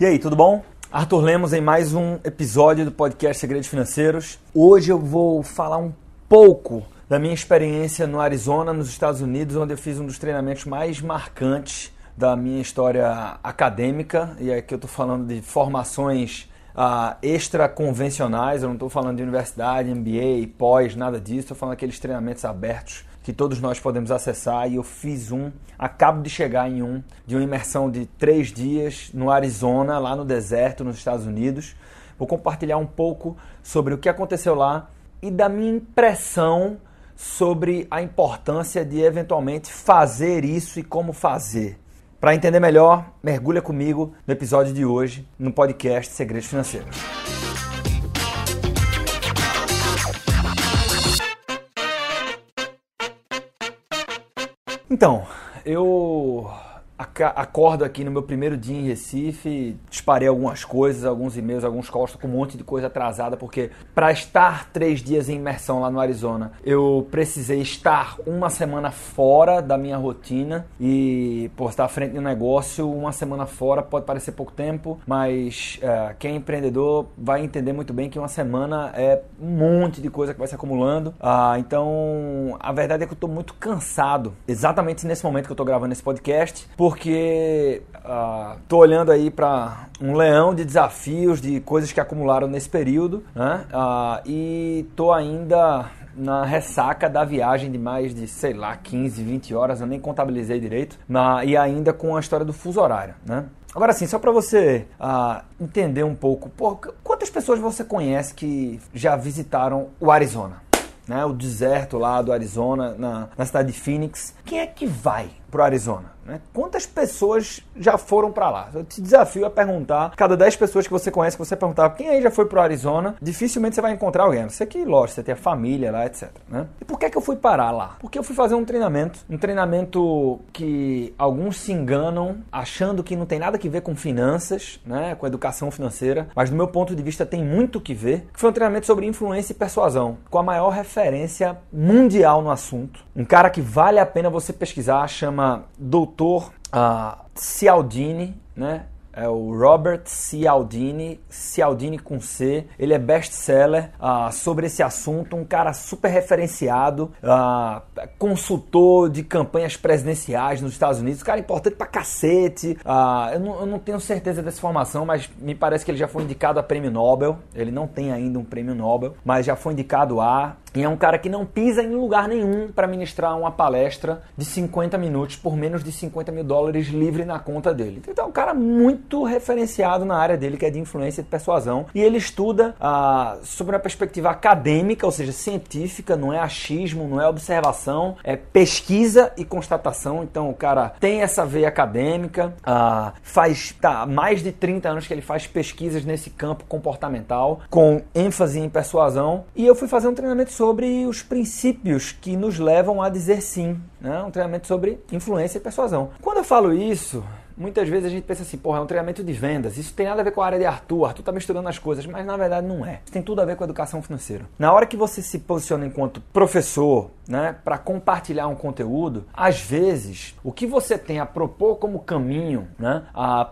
E aí, tudo bom? Arthur Lemos em mais um episódio do podcast Segredos Financeiros. Hoje eu vou falar um pouco da minha experiência no Arizona, nos Estados Unidos, onde eu fiz um dos treinamentos mais marcantes da minha história acadêmica. E aqui eu estou falando de formações uh, extra convencionais, eu não estou falando de universidade, MBA, pós, nada disso, estou falando daqueles treinamentos abertos que todos nós podemos acessar e eu fiz um, acabo de chegar em um, de uma imersão de três dias no Arizona, lá no deserto, nos Estados Unidos. Vou compartilhar um pouco sobre o que aconteceu lá e da minha impressão sobre a importância de eventualmente fazer isso e como fazer. Para entender melhor, mergulha comigo no episódio de hoje no podcast Segredos Financeiros. Então, eu acordo aqui no meu primeiro dia em Recife, disparei algumas coisas, alguns e-mails, alguns calls, com um monte de coisa atrasada, porque para estar três dias em imersão lá no Arizona, eu precisei estar uma semana fora da minha rotina e, por estar à frente de um negócio, uma semana fora pode parecer pouco tempo, mas é, quem é empreendedor vai entender muito bem que uma semana é um monte de coisa que vai se acumulando. Ah, então, a verdade é que eu estou muito cansado, exatamente nesse momento que eu estou gravando esse podcast, porque uh, tô olhando aí para um leão de desafios, de coisas que acumularam nesse período, né? Uh, e tô ainda na ressaca da viagem de mais de, sei lá, 15, 20 horas, eu nem contabilizei direito, na, e ainda com a história do fuso horário, né? Agora sim, só para você uh, entender um pouco, quantas pessoas você conhece que já visitaram o Arizona? Né, o deserto lá do Arizona, na, na cidade de Phoenix. Quem é que vai pro Arizona? Né? Quantas pessoas já foram para lá? Eu te desafio a perguntar, cada 10 pessoas que você conhece, que você perguntar quem aí já foi pro Arizona, dificilmente você vai encontrar alguém. Você que, lógico, você tem a família lá, etc. Né? E por que, que eu fui parar lá? Porque eu fui fazer um treinamento, um treinamento que alguns se enganam achando que não tem nada que ver com finanças, né? com educação financeira, mas do meu ponto de vista tem muito que ver. Foi um treinamento sobre influência e persuasão, com a maior referência mundial no assunto. Um cara que vale a pena você pesquisar, chama Doutor uh, Cialdini, né? é o Robert Cialdini, Cialdini com C. Ele é best-seller uh, sobre esse assunto, um cara super referenciado, uh, consultor de campanhas presidenciais nos Estados Unidos, cara importante pra cacete. Uh, eu, não, eu, não, tenho certeza dessa informação, mas me parece que ele já foi indicado a prêmio Nobel. Ele não tem ainda um prêmio Nobel, mas já foi indicado a. E é um cara que não pisa em lugar nenhum para ministrar uma palestra de 50 minutos por menos de 50 mil dólares livre na conta dele. Então é um cara muito referenciado na área dele, que é de influência e persuasão. E ele estuda ah, sobre uma perspectiva acadêmica, ou seja, científica, não é achismo, não é observação, é pesquisa e constatação. Então o cara tem essa veia acadêmica, ah, faz tá, mais de 30 anos que ele faz pesquisas nesse campo comportamental, com ênfase em persuasão. E eu fui fazer um treinamento sobre sobre os princípios que nos levam a dizer sim, né? um treinamento sobre influência e persuasão. Quando eu falo isso, muitas vezes a gente pensa assim, porra, é um treinamento de vendas, isso tem nada a ver com a área de Arthur, Arthur tá misturando as coisas, mas na verdade não é. Isso tem tudo a ver com a educação financeira. Na hora que você se posiciona enquanto professor, né, para compartilhar um conteúdo, às vezes o que você tem a propor como caminho, né,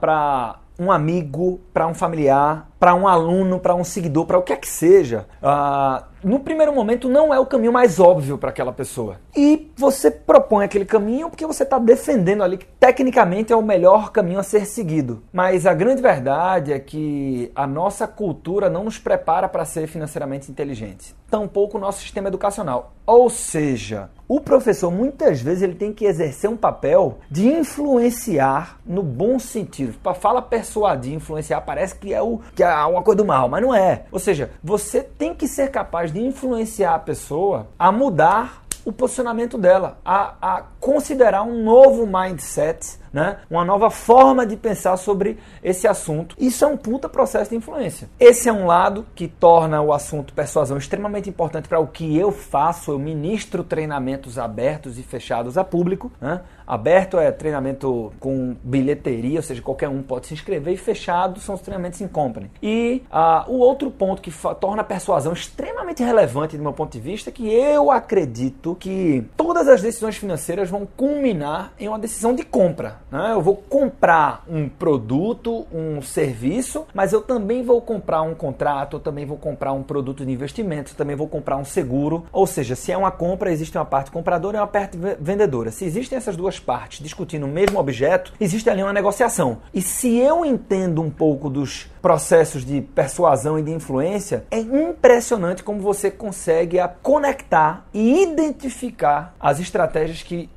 para um amigo, para um familiar, para um aluno, para um seguidor, para o que é que seja, uh, no primeiro momento não é o caminho mais óbvio para aquela pessoa. E você propõe aquele caminho porque você está defendendo ali que tecnicamente é o melhor caminho a ser seguido. Mas a grande verdade é que a nossa cultura não nos prepara para ser financeiramente inteligente. Tampouco o nosso sistema educacional. Ou seja, o professor muitas vezes ele tem que exercer um papel de influenciar no bom sentido. Para fala persuadir, influenciar parece que é o que é uma coisa do mal, mas não é. Ou seja, você tem que ser capaz de influenciar a pessoa a mudar o posicionamento dela, a, a considerar um novo mindset né? uma nova forma de pensar sobre esse assunto. Isso é um puta processo de influência. Esse é um lado que torna o assunto persuasão extremamente importante para o que eu faço. Eu ministro treinamentos abertos e fechados a público. Né? Aberto é treinamento com bilheteria, ou seja, qualquer um pode se inscrever, e fechado são os treinamentos em company. E uh, o outro ponto que torna a persuasão extremamente relevante do meu ponto de vista é que eu acredito que todas as decisões financeiras vão culminar em uma decisão de compra. Né? Eu vou comprar um produto, um serviço, mas eu também vou comprar um contrato, eu também vou comprar um produto de investimento, eu também vou comprar um seguro. Ou seja, se é uma compra, existe uma parte compradora e uma parte vendedora. Se existem essas duas partes discutindo o mesmo objeto, existe ali uma negociação. E se eu entendo um pouco dos processos de persuasão e de influência, é impressionante como você consegue conectar e identificar as estratégias que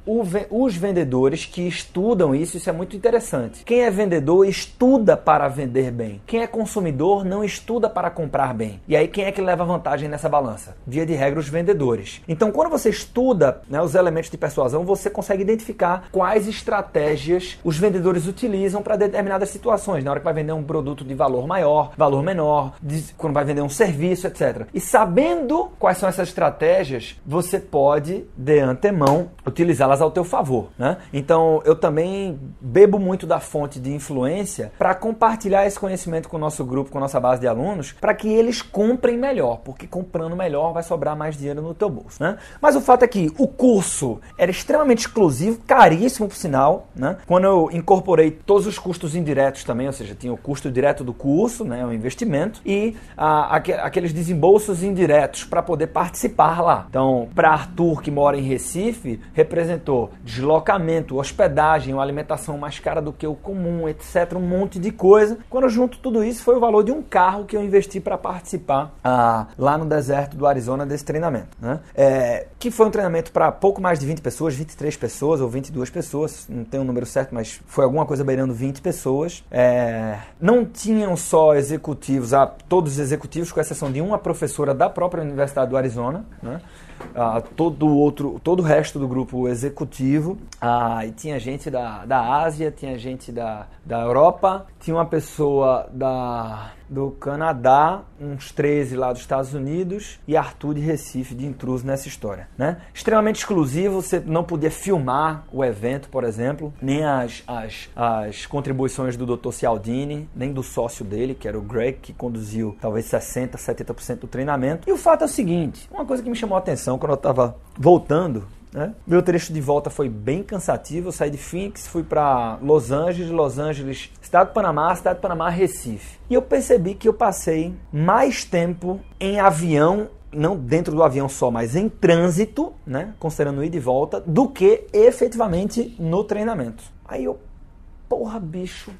os vendedores que estudam isso, isso é muito interessante. Quem é vendedor estuda para vender bem. Quem é consumidor não estuda para comprar bem. E aí quem é que leva vantagem nessa balança? Via de regra os vendedores. Então quando você estuda né, os elementos de persuasão, você consegue identificar quais estratégias os vendedores utilizam para determinadas situações. Na hora que vai vender um produto de valor valor maior, valor menor, quando vai vender um serviço, etc. E sabendo quais são essas estratégias, você pode, de antemão, utilizá-las ao teu favor. Né? Então, eu também bebo muito da fonte de influência para compartilhar esse conhecimento com o nosso grupo, com a nossa base de alunos, para que eles comprem melhor, porque comprando melhor vai sobrar mais dinheiro no teu bolso. Né? Mas o fato é que o curso era extremamente exclusivo, caríssimo por sinal. Né? Quando eu incorporei todos os custos indiretos também, ou seja, tinha o custo direto do curso, curso, né, um investimento, e ah, aqueles desembolsos indiretos para poder participar lá. Então, para Arthur, que mora em Recife, representou deslocamento, hospedagem, uma alimentação mais cara do que o comum, etc. Um monte de coisa. Quando junto tudo isso, foi o valor de um carro que eu investi para participar ah, lá no deserto do Arizona desse treinamento. Né? É, que foi um treinamento para pouco mais de 20 pessoas, 23 pessoas ou 22 pessoas, não tenho o um número certo, mas foi alguma coisa beirando 20 pessoas. É, não tinham só executivos, a, todos os executivos, com exceção de uma professora da própria Universidade do Arizona, né? Uh, todo outro, todo o resto do grupo executivo. Uh, e tinha gente da, da Ásia, tinha gente da, da Europa, tinha uma pessoa da, do Canadá, uns 13 lá dos Estados Unidos e Arthur de Recife de intruso nessa história. Né? Extremamente exclusivo, você não podia filmar o evento, por exemplo, nem as, as, as contribuições do Dr. Cialdini, nem do sócio dele, que era o Greg, que conduziu talvez 60%, 70% do treinamento. E o fato é o seguinte: uma coisa que me chamou a atenção quando eu estava voltando né? Meu trecho de volta foi bem cansativo. Eu saí de Phoenix, fui para Los Angeles, Los Angeles, Estado do Panamá, Estado do Panamá, Recife. E eu percebi que eu passei mais tempo em avião não dentro do avião só, mas em trânsito, né, considerando ida e volta, do que efetivamente no treinamento. Aí eu, porra, bicho.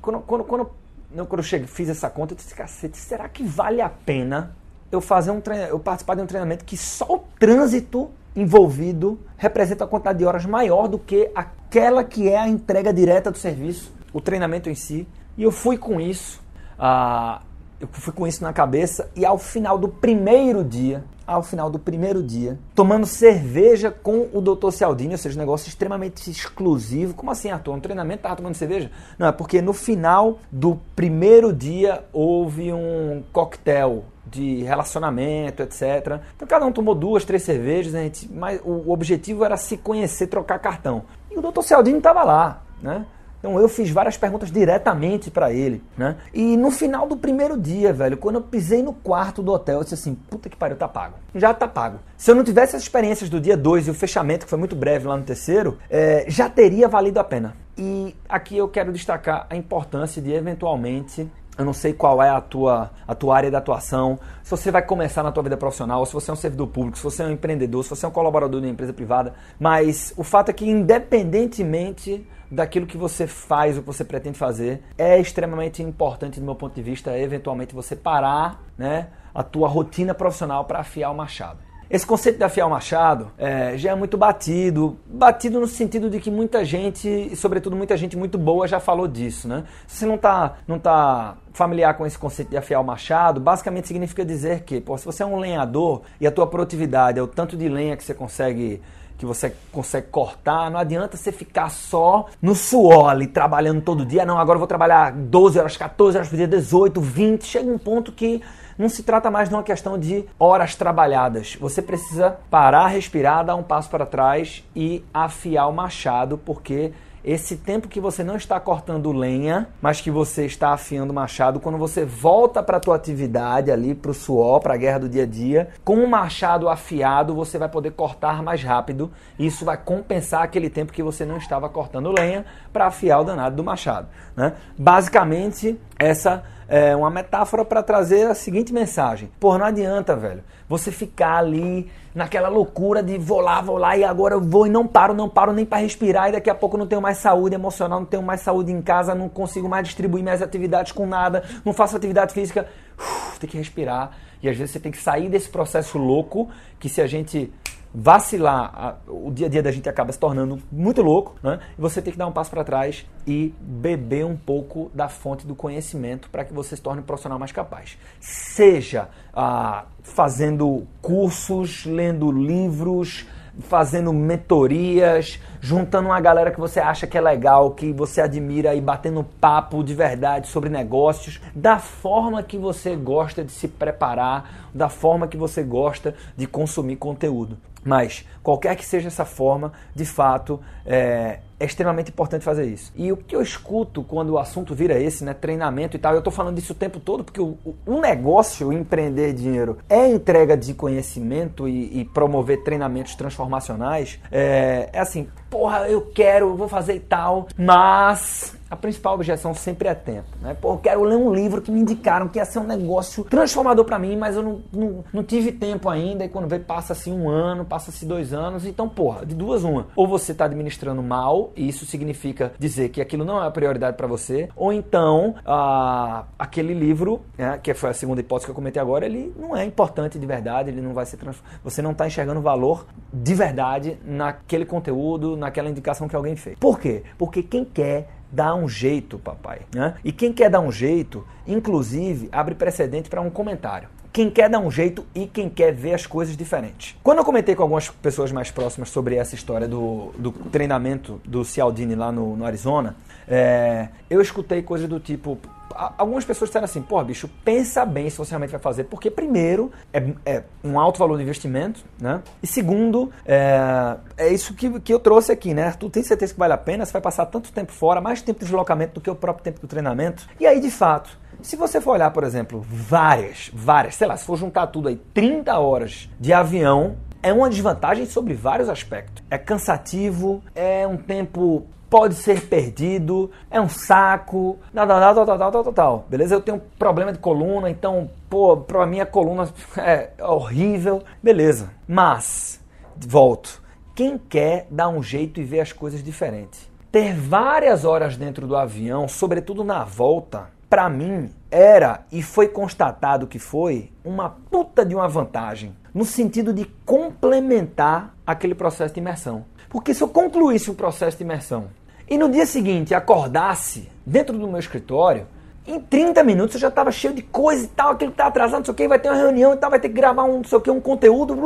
Quando, quando, quando, quando eu cheguei, fiz essa conta, eu disse, cacete, será que vale a pena eu fazer um treino, eu participar de um treinamento que só o trânsito envolvido representa a quantidade de horas maior do que aquela que é a entrega direta do serviço, o treinamento em si. E eu fui com isso, uh, eu fui com isso na cabeça e ao final do primeiro dia, ao final do primeiro dia, tomando cerveja com o Dr. Cialdini, ou seja, um negócio extremamente exclusivo. Como assim, Arthur? Um treinamento tava tomando cerveja? Não, é porque no final do primeiro dia houve um coquetel de relacionamento, etc. Então cada um tomou duas, três cervejas, a gente, mas o objetivo era se conhecer, trocar cartão. E o Dr. Cialdini estava lá, né? Então eu fiz várias perguntas diretamente para ele, né? E no final do primeiro dia, velho, quando eu pisei no quarto do hotel, eu disse assim: puta que pariu, tá pago. Já tá pago. Se eu não tivesse as experiências do dia 2 e o fechamento, que foi muito breve lá no terceiro, é, já teria valido a pena. E aqui eu quero destacar a importância de eventualmente eu não sei qual é a tua, a tua área de atuação, se você vai começar na tua vida profissional, se você é um servidor público, se você é um empreendedor, se você é um colaborador de uma empresa privada, mas o fato é que independentemente daquilo que você faz, o que você pretende fazer, é extremamente importante do meu ponto de vista, eventualmente você parar, né, a tua rotina profissional para afiar o machado. Esse conceito de afiar o machado é, já é muito batido, batido no sentido de que muita gente, e sobretudo muita gente muito boa, já falou disso, né? Se você não está não tá familiar com esse conceito de afiar o machado, basicamente significa dizer que, pô, se você é um lenhador e a tua produtividade é o tanto de lenha que você consegue que você consegue cortar, não adianta você ficar só no suor ali, trabalhando todo dia. Não, agora eu vou trabalhar 12 horas, 14 horas por dia, 18, 20. Chega um ponto que não se trata mais de uma questão de horas trabalhadas. Você precisa parar, respirar, dar um passo para trás e afiar o machado, porque esse tempo que você não está cortando lenha, mas que você está afiando o machado, quando você volta para a tua atividade ali, para o suor, para a guerra do dia a dia, com o machado afiado, você vai poder cortar mais rápido. Isso vai compensar aquele tempo que você não estava cortando lenha para afiar o danado do machado. Né? Basicamente, essa é uma metáfora para trazer a seguinte mensagem: Pô, não adianta, velho, você ficar ali naquela loucura de vou lá, vou lá e agora eu vou e não paro, não paro nem para respirar e daqui a pouco não tenho mais saúde emocional, não tenho mais saúde em casa, não consigo mais distribuir minhas atividades com nada, não faço atividade física. Uf, tem que respirar. E às vezes você tem que sair desse processo louco que se a gente vacilar, o dia a dia da gente acaba se tornando muito louco, né? E você tem que dar um passo para trás e beber um pouco da fonte do conhecimento para que você se torne um profissional mais capaz. Seja ah, fazendo cursos, lendo livros, fazendo mentorias, juntando uma galera que você acha que é legal, que você admira e batendo papo de verdade sobre negócios, da forma que você gosta de se preparar, da forma que você gosta de consumir conteúdo. Mas, qualquer que seja essa forma, de fato, é, é, extremamente importante fazer isso. E o que eu escuto quando o assunto vira esse, né, treinamento e tal, eu estou falando disso o tempo todo, porque o, o negócio, o empreender dinheiro, é entrega de conhecimento e, e promover treinamentos transformacionais. É, é assim, porra, eu quero, vou fazer e tal, mas a principal objeção sempre é tempo. Né? Pô, eu quero ler um livro que me indicaram que ia ser um negócio transformador para mim, mas eu não, não, não, tive tempo ainda. E quando vê, passa-se um ano, passa-se dois anos. Então, porra, de duas, uma. Ou você está administrando mal, e isso significa dizer que aquilo não é a prioridade para você, ou então ah, aquele livro, né, que foi a segunda hipótese que eu comentei agora, ele não é importante de verdade, ele não vai ser. Você não está enxergando valor de verdade naquele conteúdo, naquela indicação que alguém fez. Por quê? Porque quem quer dá um jeito, papai. Né? E quem quer dar um jeito, inclusive, abre precedente para um comentário. Quem quer dar um jeito e quem quer ver as coisas diferentes. Quando eu comentei com algumas pessoas mais próximas sobre essa história do, do treinamento do Cialdini lá no, no Arizona, é, eu escutei coisas do tipo: algumas pessoas disseram assim, pô, bicho, pensa bem se você realmente vai fazer, porque primeiro é, é um alto valor de investimento, né? E segundo, é, é isso que, que eu trouxe aqui, né? Tu tem certeza que vale a pena, você vai passar tanto tempo fora, mais tempo de deslocamento do que o próprio tempo do treinamento. E aí, de fato, se você for olhar, por exemplo, várias, várias, sei lá, se for juntar tudo aí, 30 horas de avião, é uma desvantagem sobre vários aspectos. É cansativo, é um tempo pode ser perdido, é um saco, nada, nada, tal, tal, tal, tal, tal, beleza? Eu tenho problema de coluna, então, pô, pra minha coluna é horrível, beleza. Mas, volto, quem quer dar um jeito e ver as coisas diferentes? Ter várias horas dentro do avião, sobretudo na volta, para mim era e foi constatado que foi uma puta de uma vantagem, no sentido de complementar aquele processo de imersão. Porque se eu concluísse o processo de imersão e no dia seguinte acordasse dentro do meu escritório, em 30 minutos eu já estava cheio de coisa e tal, aquilo que está atrasado, não sei o que, vai ter uma reunião e tal, vai ter que gravar um, não sei o que, um conteúdo,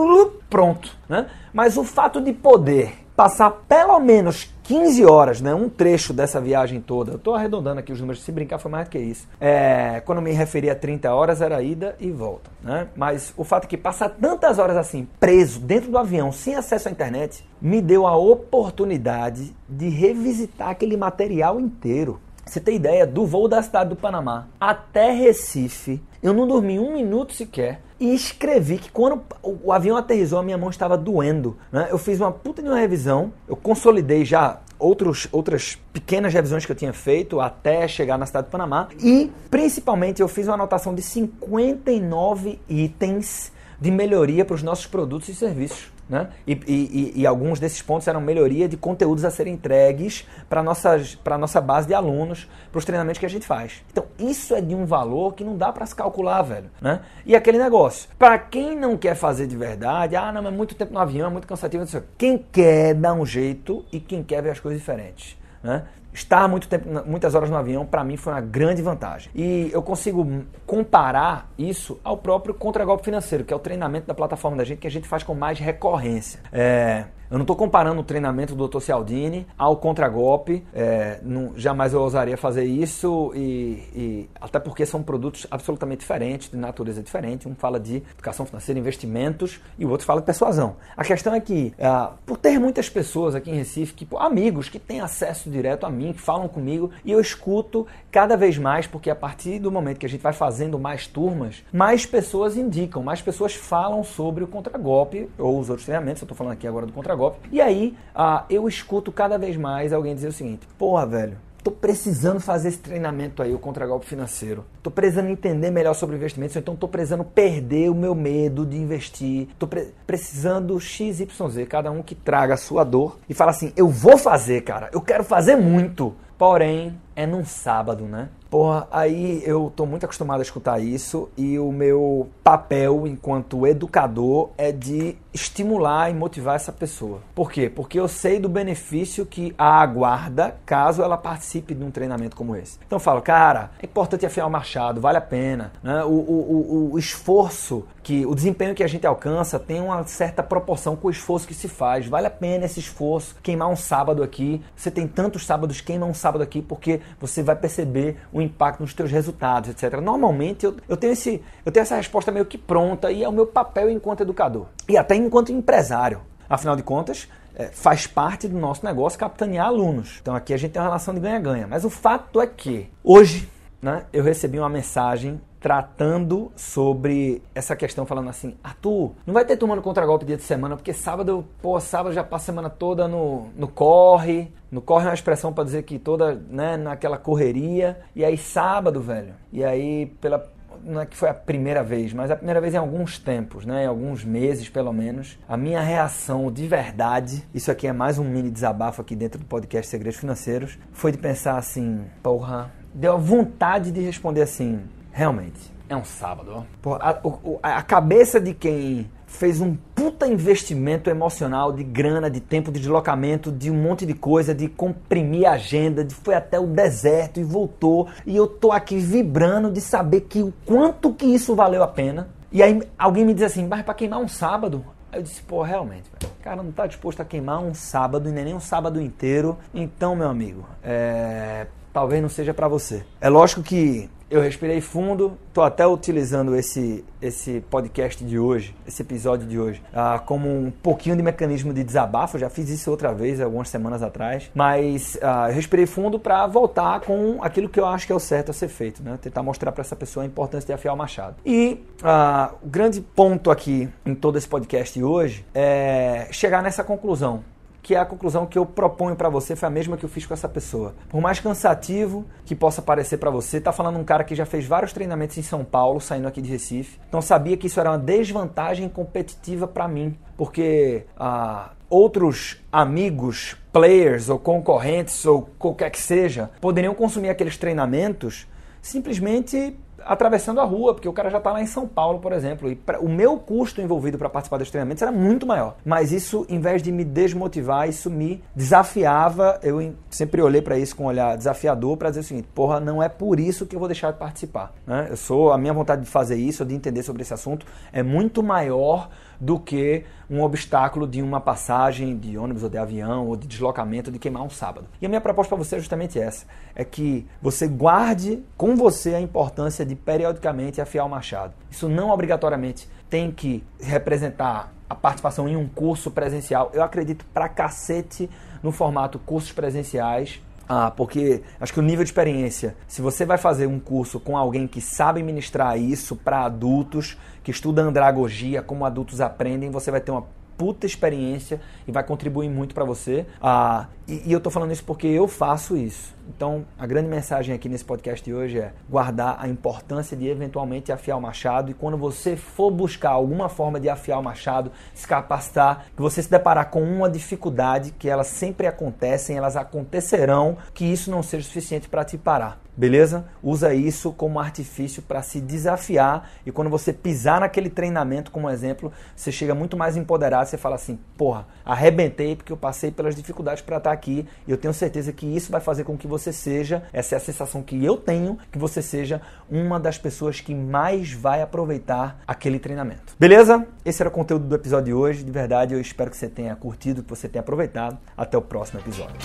pronto. Né? Mas o fato de poder passar pelo menos 15 horas, né, um trecho dessa viagem toda, eu estou arredondando aqui os números, se brincar foi mais do que isso. É, quando me referia a 30 horas era ida e volta. Né? Mas o fato é que passar tantas horas assim, preso dentro do avião, sem acesso à internet, me deu a oportunidade de revisitar aquele material inteiro. Você tem ideia do voo da cidade do Panamá até Recife, eu não dormi um minuto sequer e escrevi que quando o avião aterrizou, a minha mão estava doendo. Né? Eu fiz uma puta de uma revisão, eu consolidei já outros, outras pequenas revisões que eu tinha feito até chegar na cidade do Panamá e principalmente eu fiz uma anotação de 59 itens de melhoria para os nossos produtos e serviços. Né? E, e, e, alguns desses pontos eram melhoria de conteúdos a serem entregues para a nossa base de alunos, para os treinamentos que a gente faz. Então, isso é de um valor que não dá para se calcular, velho. Né? E aquele negócio, para quem não quer fazer de verdade, ah, não, é muito tempo no avião, é muito cansativo, não sei. quem quer dar um jeito e quem quer ver as coisas diferentes. Né? Estar muito tempo, muitas horas no avião, para mim foi uma grande vantagem. E eu consigo comparar isso ao próprio contragolpe financeiro, que é o treinamento da plataforma da gente que a gente faz com mais recorrência. É, Eu não estou comparando o treinamento do Dr. Cialdini ao contragolpe. É, jamais eu ousaria fazer isso e, e, até porque são produtos absolutamente diferentes, de natureza diferente. Um fala de educação financeira, investimentos e o outro fala de persuasão. A questão é que, uh, por ter muitas pessoas aqui em Recife, que, amigos que têm acesso direto a mim, que falam comigo, e eu escuto cada vez mais, porque a partir do momento que a gente vai fazendo mais turmas, mais pessoas indicam, mais pessoas falam sobre o contragolpe ou os outros treinamentos. Eu estou falando aqui agora do contragolpe. E aí uh, eu escuto cada vez mais alguém dizer o seguinte: porra, velho. Tô precisando fazer esse treinamento aí, o contragolpe financeiro. Tô precisando entender melhor sobre investimentos, então tô precisando perder o meu medo de investir. Tô pre precisando XYZ, cada um que traga a sua dor e fala assim: "Eu vou fazer, cara. Eu quero fazer muito". Porém, é num sábado, né? Porra, aí eu tô muito acostumado a escutar isso e o meu papel enquanto educador é de estimular e motivar essa pessoa. Por quê? Porque eu sei do benefício que a aguarda caso ela participe de um treinamento como esse. Então eu falo, cara, é importante afiar o machado, vale a pena. Né? O, o, o, o esforço que o desempenho que a gente alcança tem uma certa proporção com o esforço que se faz. Vale a pena esse esforço. Queimar um sábado aqui, você tem tantos sábados, queima um sábado aqui porque você vai perceber o impacto nos teus resultados, etc. Normalmente eu, eu, tenho, esse, eu tenho essa resposta meio que pronta e é o meu papel enquanto educador e até enquanto empresário. Afinal de contas, é, faz parte do nosso negócio capitanear alunos. Então aqui a gente tem uma relação de ganha-ganha. Mas o fato é que hoje né, eu recebi uma mensagem tratando sobre essa questão, falando assim: Arthur, não vai ter turma no contragolpe dia de semana, porque sábado, pô, sábado já passa a semana toda no, no corre. No corre é uma expressão para dizer que toda, né, naquela correria. E aí, sábado, velho. E aí, pela. Não é que foi a primeira vez, mas a primeira vez em alguns tempos, né? Em alguns meses, pelo menos. A minha reação de verdade, isso aqui é mais um mini desabafo aqui dentro do podcast Segredos Financeiros, foi de pensar assim: porra, deu a vontade de responder assim: Realmente, é um sábado. Porra, a, a, cabeça de quem fez um puta investimento emocional de grana, de tempo de deslocamento, de um monte de coisa, de comprimir a agenda, de foi até o deserto e voltou. E eu tô aqui vibrando de saber que o quanto que isso valeu a pena. E aí alguém me diz assim, mas para queimar um sábado? Aí eu disse, pô, realmente, cara não tá disposto a queimar um sábado e nem um sábado inteiro. Então, meu amigo, é... talvez não seja para você. É lógico que eu respirei fundo, estou até utilizando esse, esse podcast de hoje, esse episódio de hoje, ah, como um pouquinho de mecanismo de desabafo. Já fiz isso outra vez, algumas semanas atrás, mas ah, eu respirei fundo para voltar com aquilo que eu acho que é o certo a ser feito, né? tentar mostrar para essa pessoa a importância de afiar o machado. E ah, o grande ponto aqui em todo esse podcast de hoje é chegar nessa conclusão que é a conclusão que eu proponho para você, foi a mesma que eu fiz com essa pessoa. Por mais cansativo que possa parecer para você, tá falando um cara que já fez vários treinamentos em São Paulo, saindo aqui de Recife. Então sabia que isso era uma desvantagem competitiva para mim, porque ah, outros amigos, players ou concorrentes ou qualquer que seja, poderiam consumir aqueles treinamentos simplesmente atravessando a rua, porque o cara já está lá em São Paulo, por exemplo. E pra, o meu custo envolvido para participar dos treinamentos era muito maior. Mas isso, em vez de me desmotivar, isso me desafiava. Eu sempre olhei para isso com um olhar desafiador para dizer o seguinte: porra, não é por isso que eu vou deixar de participar. Né? Eu sou a minha vontade de fazer isso, de entender sobre esse assunto, é muito maior do que um obstáculo de uma passagem de ônibus ou de avião ou de deslocamento de queimar um sábado. E a minha proposta para você é justamente essa: é que você guarde com você a importância de periodicamente afiar o machado. Isso não obrigatoriamente tem que representar a participação em um curso presencial. Eu acredito pra cacete no formato cursos presenciais ah, porque acho que o nível de experiência, se você vai fazer um curso com alguém que sabe ministrar isso para adultos, que estuda andragogia, como adultos aprendem, você vai ter uma puta experiência e vai contribuir muito para você. Ah, e, e, eu tô falando isso porque eu faço isso. Então, a grande mensagem aqui nesse podcast de hoje é guardar a importância de eventualmente afiar o machado e quando você for buscar alguma forma de afiar o machado, se capacitar, que você se deparar com uma dificuldade, que elas sempre acontecem, elas acontecerão, que isso não seja suficiente para te parar. beleza? Usa isso como artifício para se desafiar e quando você pisar naquele treinamento, como exemplo, você chega muito mais empoderado, você fala assim, porra, arrebentei porque eu passei pelas dificuldades para estar aqui e eu tenho certeza que isso vai fazer com que você seja, essa é a sensação que eu tenho, que você seja uma das pessoas que mais vai aproveitar aquele treinamento. Beleza? Esse era o conteúdo do episódio de hoje. De verdade, eu espero que você tenha curtido, que você tenha aproveitado. Até o próximo episódio.